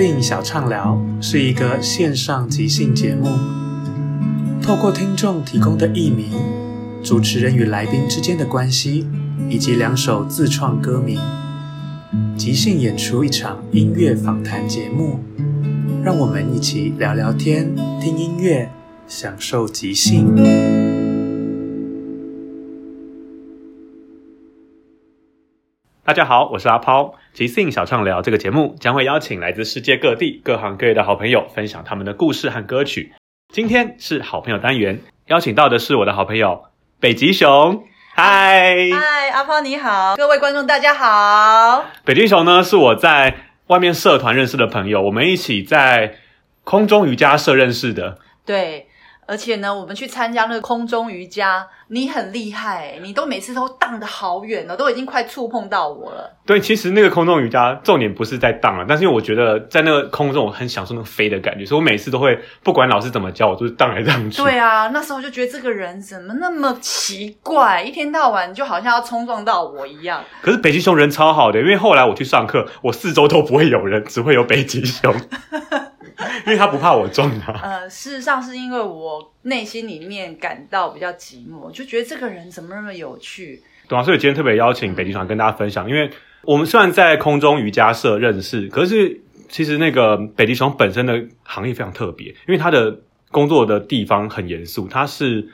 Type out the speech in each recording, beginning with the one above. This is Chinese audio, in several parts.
电影小畅聊是一个线上即兴节目，透过听众提供的艺名、主持人与来宾之间的关系，以及两首自创歌名，即兴演出一场音乐访谈节目。让我们一起聊聊天、听音乐，享受即兴。大家好，我是阿抛。即兴小畅聊这个节目将会邀请来自世界各地各行各业的好朋友，分享他们的故事和歌曲。今天是好朋友单元，邀请到的是我的好朋友北极熊。嗨，嗨，阿抛你好，各位观众大家好。北极熊呢是我在外面社团认识的朋友，我们一起在空中瑜伽社认识的。对，而且呢，我们去参加那个空中瑜伽，你很厉害，你都每次都荡得好远哦，都已经快触碰到我了。对，其实那个空中瑜伽重点不是在荡了，但是因为我觉得在那个空中我很享受那个飞的感觉，所以我每次都会不管老师怎么教我，都是荡来荡去。对啊，那时候就觉得这个人怎么那么奇怪，一天到晚就好像要冲撞到我一样。可是北极熊人超好的，因为后来我去上课，我四周都不会有人，只会有北极熊，因为他不怕我撞他。呃，事实上是因为我内心里面感到比较寂寞，就觉得这个人怎么那么有趣。对啊，所以今天特别邀请北极熊跟大家分享，因为我们虽然在空中瑜伽社认识，可是其实那个北极熊本身的行业非常特别，因为他的工作的地方很严肃，他是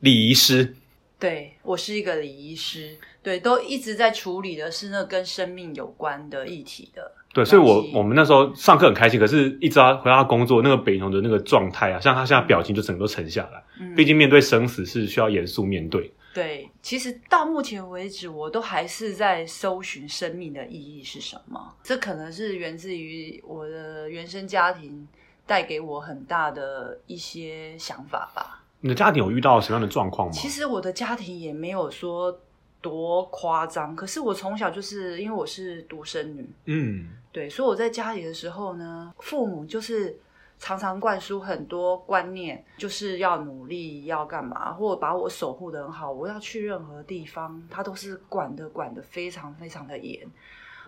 礼仪师。对我是一个礼仪师，对，都一直在处理的是那跟生命有关的议题的。对，所以我我们那时候上课很开心，可是一直到回到他工作，那个北农的那个状态啊，像他现在表情就整个都沉下来。嗯毕竟面对生死是需要严肃面对。对，其实到目前为止，我都还是在搜寻生命的意义是什么。这可能是源自于我的原生家庭带给我很大的一些想法吧。你的家庭有遇到什么样的状况吗？其实我的家庭也没有说多夸张，可是我从小就是因为我是独生女，嗯，对，所以我在家里的时候呢，父母就是常常灌输很多观念，就是要努力，要干嘛，或者把我守护的很好。我要去任何地方，他都是管的管的非常非常的严。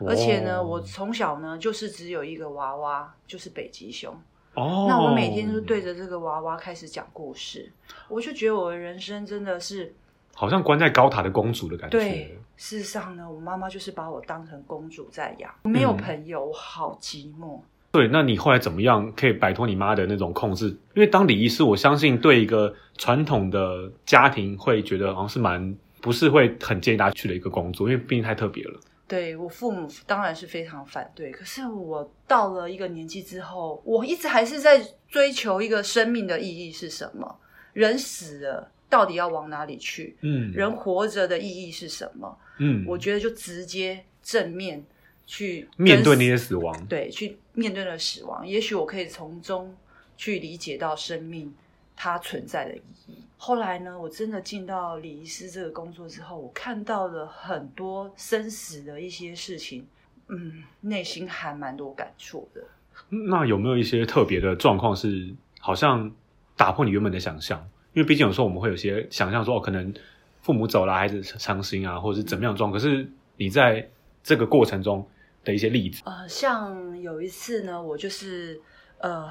而且呢，哦我从小呢就是只有一个娃娃，就是北极熊。哦，那我每天就对着这个娃娃开始讲故事，我就觉得我的人生真的是好像关在高塔的公主的感觉。对。事实上呢，我妈妈就是把我当成公主在养，我没有嗯朋友，我好寂寞。对，那你后来怎么样可以摆脱你妈的那种控制？因为当礼仪师，我相信对一个传统的家庭会觉得好像是蛮不是会很建议大家去的一个工作，因为毕竟太特别了。对我父母当然是非常反对，可是我到了一个年纪之后，我一直还是在追求一个生命的意义是什么？人死了到底要往哪里去？嗯，人活着的意义是什么？嗯，我觉得就直接正面去面对那些死亡，对，去面对了死亡，也许我可以从中去理解到生命它存在的意义。后来呢，我真的进到礼仪师这个工作之后，我看到了很多生死的一些事情，嗯，内心还蛮多感触的。那有没有一些特别的状况是好像打破你原本的想象？因为毕竟有时候我们会有些想象说，哦，可能父母走了，孩子伤心啊，或者是怎么样的状况。可是你在这个过程中的一些例子，呃，像有一次呢，我就是呃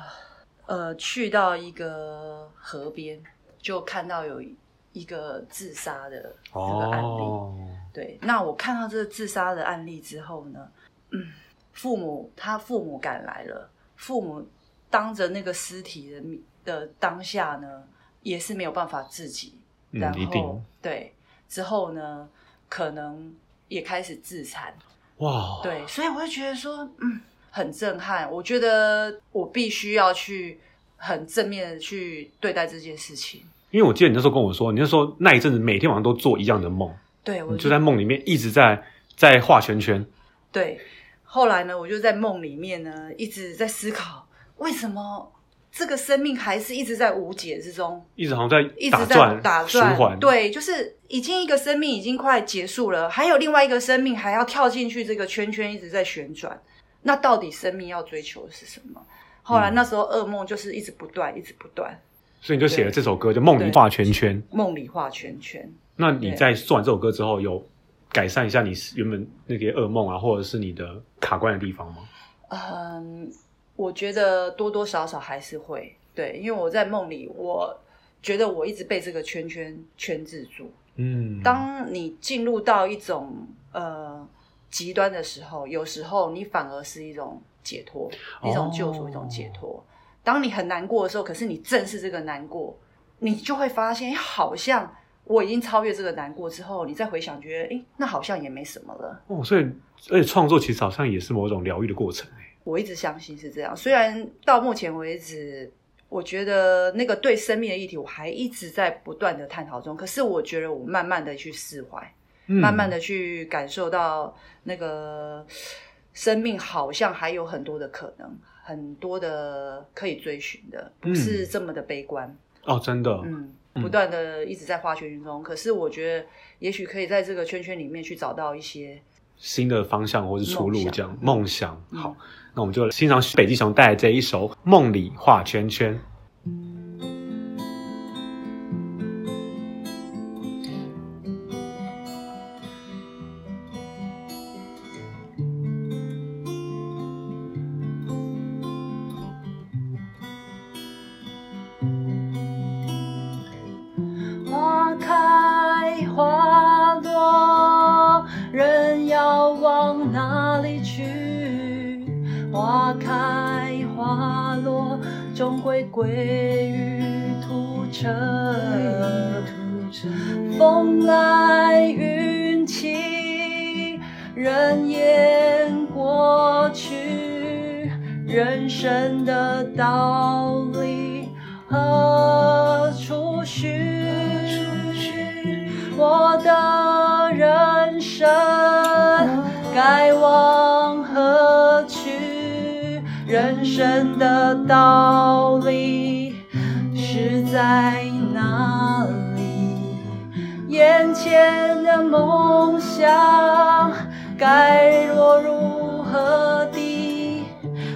呃去到一个河边，就看到有一个自杀的这个案例。哦，对，那我看到这个自杀的案例之后呢，嗯，父母他父母赶来了，父母当着那个尸体的面的当下呢，也是没有办法自己，然后对之后呢，可能也开始自残，哇，对，所以我会觉得说，嗯，很震撼。我觉得我必须要去很正面的去对待这件事情。因为我记得你那时候跟我说，你那时候那一阵子每天晚上都做一样的梦，对，我你就在梦里面一直在在画圈圈，对，后来呢，我就在梦里面呢，一直在思考，为什么这个生命还是一直在无解之中，一直好像在一直在打转对，就是已经一个生命已经快结束了，还有另外一个生命还要跳进去这个圈圈，一直在旋转。那到底生命要追求的是什么？后来嗯那时候噩梦就是一直不断，一直不断，所以你就写了这首歌，就梦里画圈圈。梦里画圈圈。那你在做完这首歌之后，有改善一下你原本那些噩梦啊，或者是你的卡关的地方吗？嗯，我觉得多多少少还是会对，因为我在梦里，我觉得我一直被这个圈圈圈制住。嗯，当你进入到一种呃极端的时候，有时候你反而是一种解脱，一种救赎，哦一种解脱。当你很难过的时候，可是你正视这个难过，你就会发现，哎好像我已经超越这个难过之后，你再回想，觉得，哎，那好像也没什么了。哦，所以而且创作其实好像也是某种疗愈的过程欸我一直相信是这样，虽然到目前为止，我觉得那个对生命的议题，我还一直在不断的探讨中。可是我觉得我慢慢的去释怀，嗯。慢慢的去感受到那个生命好像还有很多的可能，很多的可以追寻的，不是这么的悲观。哦，真的，嗯，嗯。不断的一直在画圈圈中，可是我觉得也许可以在这个圈圈里面去找到一些新的方向或是出路，这样梦想。嗯好，那我们就欣赏北极熊带来这一首《梦里画圈圈》。我的人生该往何去？人生的道理是在哪里？眼前的梦想该落入何地？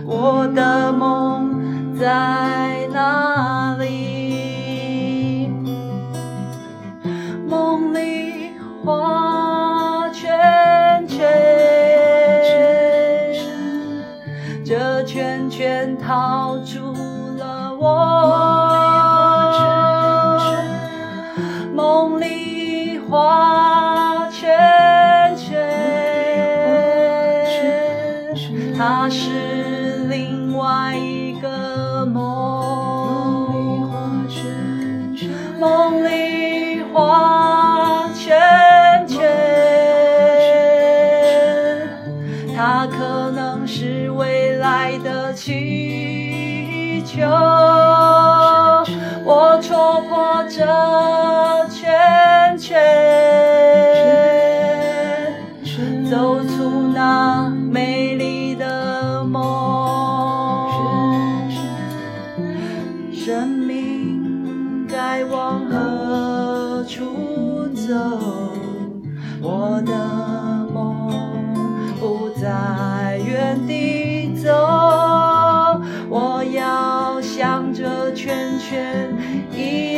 我的梦在套住了我。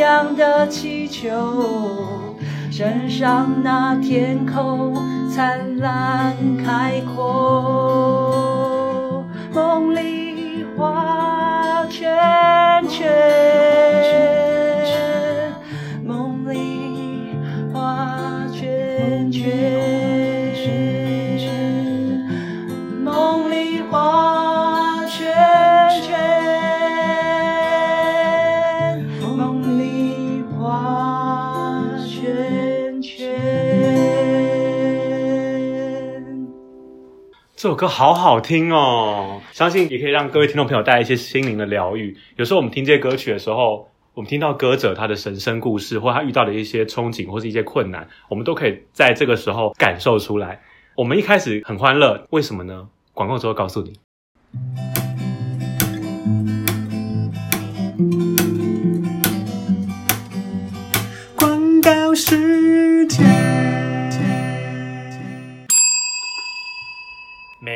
亮的气球，身上那天空灿烂开阔，梦里画圈圈，这首歌好好听哦，相信也可以让各位听众朋友带来一些心灵的疗愈。有时候我们听这些歌曲的时候，我们听到歌者他的神生故事，或他遇到的一些憧憬，或是一些困难，我们都可以在这个时候感受出来。我们一开始很欢乐，为什么呢？广告之后告诉你。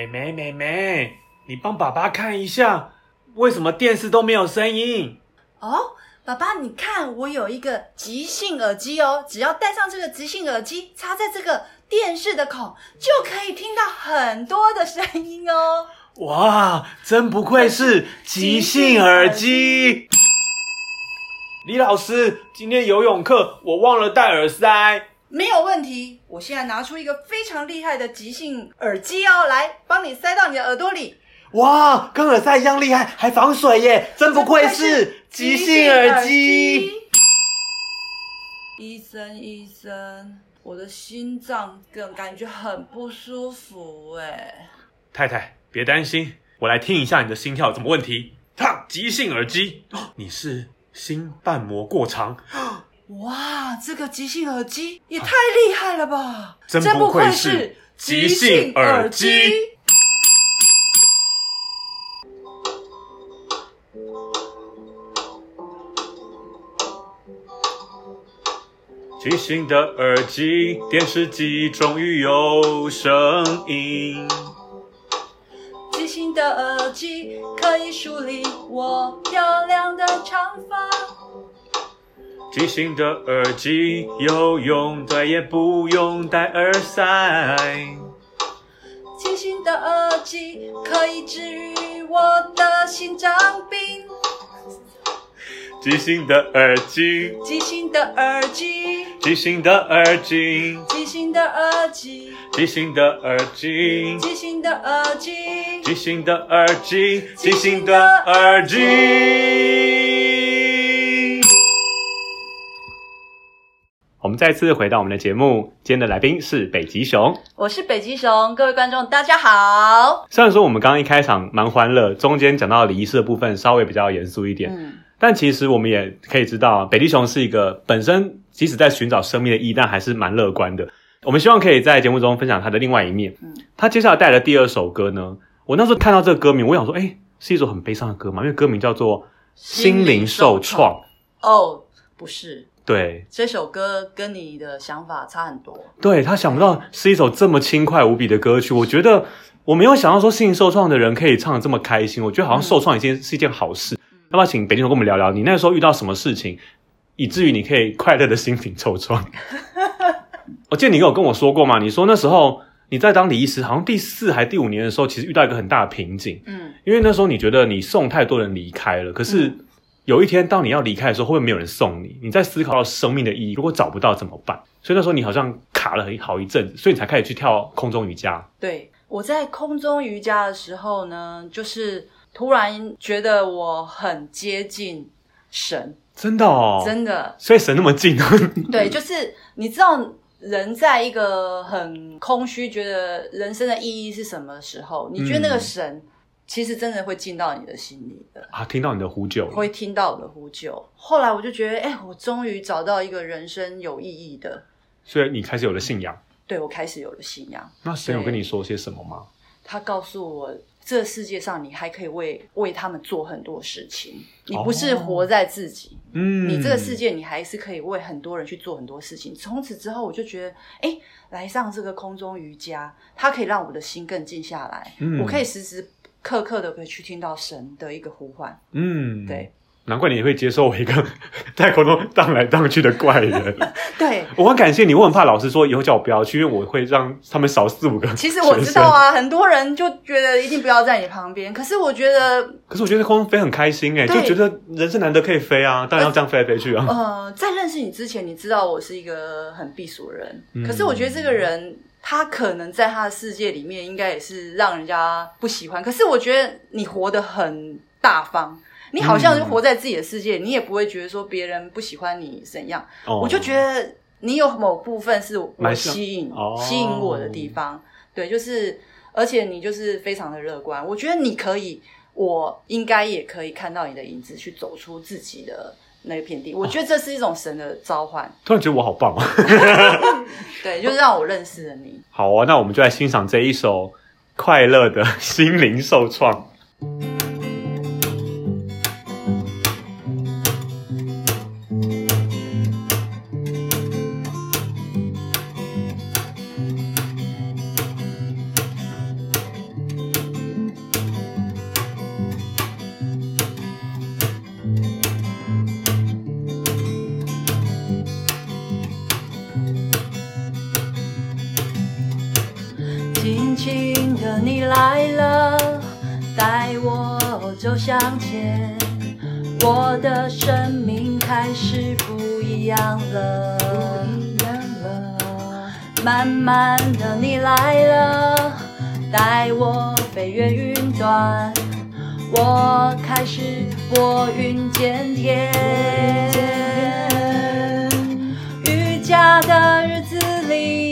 妹妹，妹妹，你帮爸爸看一下，为什么电视都没有声音？哦，爸爸，你看，我有一个即兴耳机哦，只要戴上这个即兴耳机，插在这个电视的孔，就可以听到很多的声音哦。哇，真不愧是即兴耳机！李老师，今天游泳课我忘了戴耳塞。没有问题，我现在拿出一个非常厉害的即兴耳机哦，来帮你塞到你的耳朵里。哇，跟耳塞一样厉害，还防水耶！真不愧是即兴耳机。医生，医生，我的心脏更感觉很不舒服哎。太太，别担心，我来听一下你的心跳有什么问题。哈，即兴耳机，哦你是心瓣膜过长，哇，这个即兴耳机也太厉害了吧！真不不愧是是即兴耳机。即兴的耳机，电视机终于有声音。即兴的耳机可以梳理我漂亮的长发。即兴的耳机有用，再也不用戴耳塞。即兴的耳机可以治愈我的心脏病。即兴的耳机，即兴的耳机，即兴的耳机，即兴的耳机，即兴的耳机，即兴的耳机。即兴的耳机，即兴的耳机。再次回到我们的节目，今天的来宾是北极熊。我是北极熊，各位观众大家好。虽然说我们刚刚一开场蛮欢乐，中间讲到礼仪式的部分稍微比较严肃一点，嗯，但其实我们也可以知道，北极熊是一个本身即使在寻找生命的意义，但还是蛮乐观的。我们希望可以在节目中分享他的另外一面。嗯他接下来带来的第二首歌呢，我那时候看到这个歌名，我想说，哎，是一首很悲伤的歌嘛，因为歌名叫做《心灵受创》。哦，不是，对，这首歌跟你的想法差很多。对他想不到是一首这么轻快无比的歌曲，我觉得我没有想到说心灵受创的人可以唱的这么开心，我觉得好像受创已经是一件好事。要不要请北京熊跟我们聊聊，你那时候遇到什么事情，以至于你可以快乐的心情受创？我记得你有跟我说过嘛，你说那时候你在当礼仪师，好像第四还第五年的时候，其实遇到一个很大的瓶颈，嗯，因为那时候你觉得你送太多人离开了，可是有一天当你要离开的时候，会不会没有人送你？你在思考到生命的意义，如果找不到怎么办？所以那时候你好像卡了很好一阵子，所以你才开始去跳空中瑜伽。对，我在空中瑜伽的时候呢，就是突然觉得我很接近神，真的哦，真的，所以神那么近，对，就是你知道，人在一个很空虚，觉得人生的意义是什么时候，你觉得那个神其实真的会进到你的心里的。啊，听到你的呼救，会听到我的呼救。后来我就觉得，哎、我终于找到一个人生有意义的，所以你开始有了信仰。对我开始有了信仰。那神有跟你说些什么吗？他告诉我，这世界上你还可以为为他们做很多事情，你不是活在自己，嗯，你这个世界你还是可以为很多人去做很多事情。从此之后，我就觉得，哎、来上这个空中瑜伽，它可以让我的心更静下来，嗯我可以时时刻刻的可以去听到神的一个呼唤。嗯，对，难怪你会接受我一个 在空中荡来荡去的怪人。对，我很感谢你，我很怕老师说以后叫我不要去，因为我会让他们少四五个。其实我知道，啊，很多人就觉得一定不要在你旁边，可是我觉得，可是我觉得空中飞很开心哎，就对觉得人生难得可以飞啊，当然要这样飞来飞去啊。呃，在认识你之前，你知道我是一个很避暑的人，嗯可是我觉得这个人。他可能在他的世界里面，应该也是让人家不喜欢。可是我觉得你活得很大方，你好像就活在自己的世界，你也不会觉得说别人不喜欢你怎样。哦我就觉得你有某部分是我吸引、哦吸引我的地方，对，就是而且你就是非常的乐观，我觉得你可以，我应该也可以看到你的影子，去走出自己的那一片地。我觉得这是一种神的召唤，突然觉得我好棒啊！对，就是让我认识了你。好啊，那我们就来欣赏这一首快乐的心灵受创。轻轻的你来了，带我走向前，我的生命开始不一样了。慢慢的你来了，带我飞越云端，我开始拨云见天。瑜伽的日子里，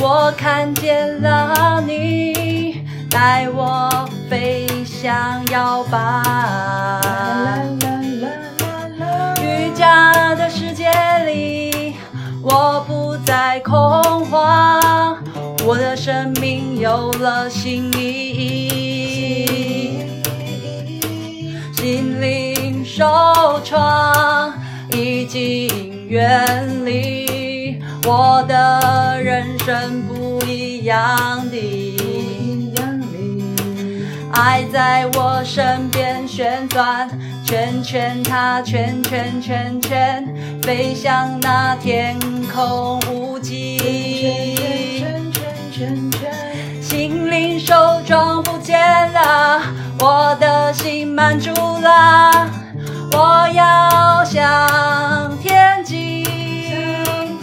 我看见了你，带我飞向摇摆。瑜伽的世界里，我不再恐慌，我的生命有了新意义。心灵受创已经远离，我的人生不一样的。爱在我身边旋转，圈圈它圈圈圈圈，飞向那天空无际。心灵手中不见了，我的心满足了，我要向天际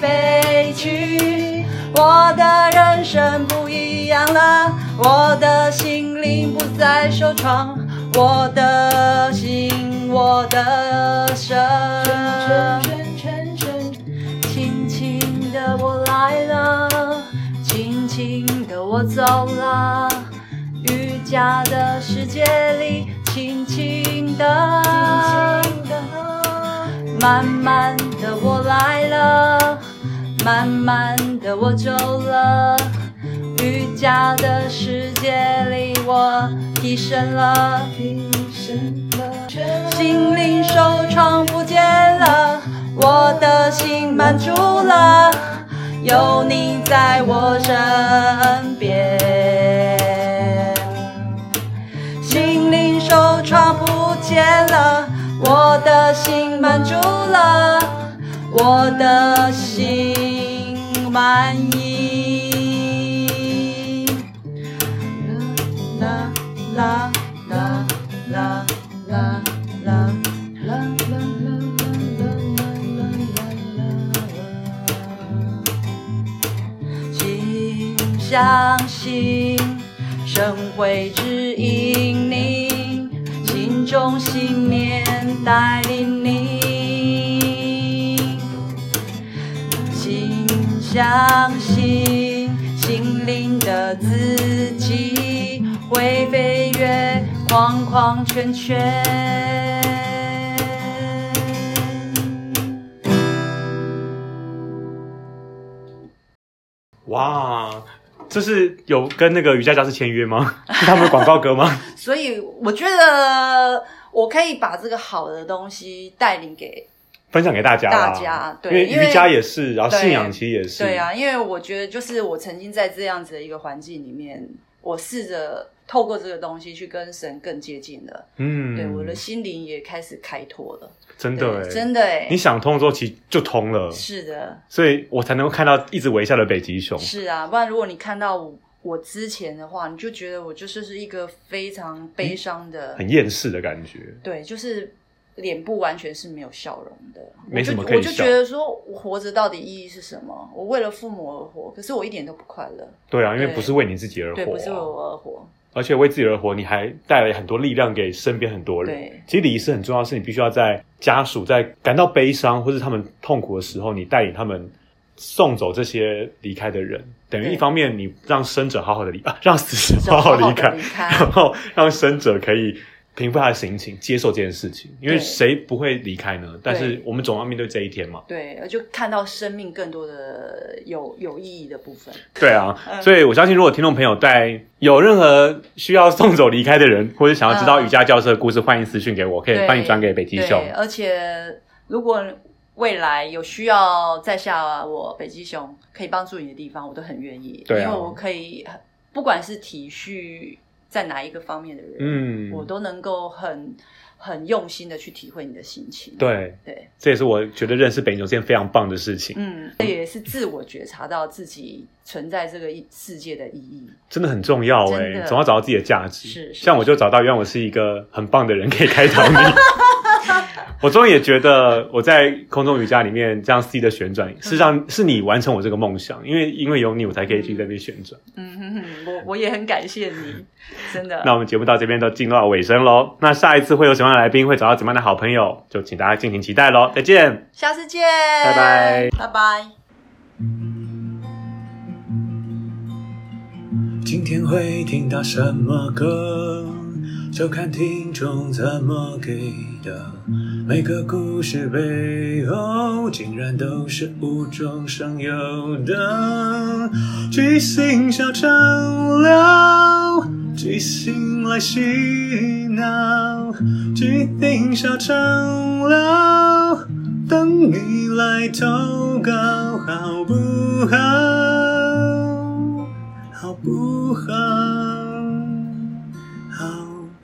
飞去。我的人生不一样了，我的心灵不再受创，我的心，我的身。轻轻的我来了，轻轻的我走了，瑜伽的世界里，轻轻的，慢慢的我来了，慢慢的我走了，瑜伽的世界里我提升了，心灵受创不见了，我的心满足了，有你在我身边。心灵受创不见了，我的心满足了，我的心满意。啦啦啦啦啦啦啦啦啦啦啦啦啦啦请相信，神会指引你，心中信念带领你。相信，心灵的自己会飞越框框圈圈。哇，这是有跟那个瑜伽教室签约吗？是他们的广告歌吗？所以我觉得我可以把这个好的东西带领给分享给大家啦，大家对因为瑜伽也是，然后信仰其实也是，对啊，因为我觉得就是我曾经在这样子的一个环境里面，我试着透过这个东西去跟神更接近了，嗯，对我的心灵也开始开拓了，真的哎，真的哎你，想通之后，其实就通了，是的，所以我才能够看到一直微笑的北极熊。是啊，不然如果你看到我我之前的话，你就觉得我就是是一个非常悲伤的，很厌世的感觉，对，就是脸部完全是没有笑容的。没什么我就我就觉得说，我活着到底意义是什么？我为了父母而活，可是我一点都不快乐。对啊，因为不是为你自己而活、不是为我而活。而且为自己而活，你还带来很多力量给身边很多人对。其实礼仪是很重要的是，你必须要在家属在感到悲伤或是他们痛苦的时候，你带领他们送走这些离开的人。等于一方面你让生者好好的离啊，让死者好好离开然后让生者可以平复他的心情，接受这件事情。因为对谁不会离开呢？但是我们总要面对这一天嘛。对，就看到生命更多的有有意义的部分。对啊，嗯所以我相信，如果听众朋友在有任何需要送走离开的人，或者想要知道嗯瑜伽教室的故事，欢迎私讯给我，可以对帮你转给北极熊，。而且如果未来有需要在下我北极熊可以帮助你的地方，我都很愿意，对啊因为我可以不管是体恤在哪一个方面的人，嗯，我都能够很很用心的去体会你的心情。对，对，这也是我觉得认识北极熊是件非常棒的事情，嗯，这也是自我觉察到自己存在这个世界的意义。真的很重要哎、总要找到自己的价值。是是像我就找到，原来我是一个很棒的人，可以开导你。我终于也觉得我在空中瑜伽里面这样 C 的旋转，事实上是你完成我这个梦想，因为因为有你，我才可以继续在那边旋转。嗯哼哼，我我也很感谢你，真的。那我们节目到这边都进入到尾声喽。那下一次会有什么样的来宾，会找到怎么样的好朋友，就请大家敬请期待喽。再见。下次见，拜拜，拜拜。今天会听到什么歌，就看听众怎么给的。每个故事背后，竟然都是无中生有的。即兴小畅聊，即兴来洗脑，即兴小畅聊，等你来投稿，好不好？好不？